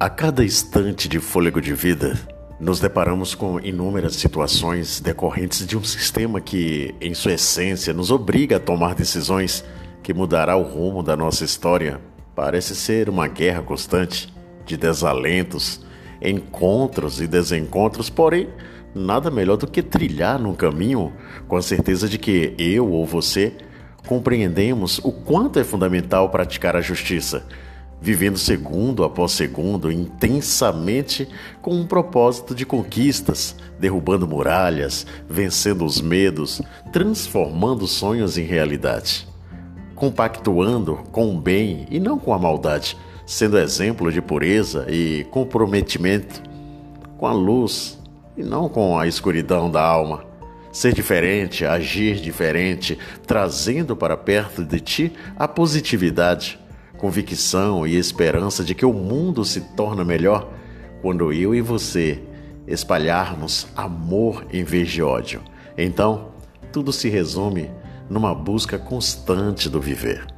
A cada instante de fôlego de vida, nos deparamos com inúmeras situações decorrentes de um sistema que, em sua essência, nos obriga a tomar decisões que mudará o rumo da nossa história. Parece ser uma guerra constante de desalentos, encontros e desencontros, porém, nada melhor do que trilhar num caminho com a certeza de que eu ou você compreendemos o quanto é fundamental praticar a justiça vivendo segundo após segundo intensamente com um propósito de conquistas, derrubando muralhas, vencendo os medos, transformando sonhos em realidade, compactuando com o bem e não com a maldade, sendo exemplo de pureza e comprometimento com a luz e não com a escuridão da alma. Ser diferente, agir diferente, trazendo para perto de ti a positividade convicção e esperança de que o mundo se torna melhor quando eu e você espalharmos amor em vez de ódio. Então, tudo se resume numa busca constante do viver.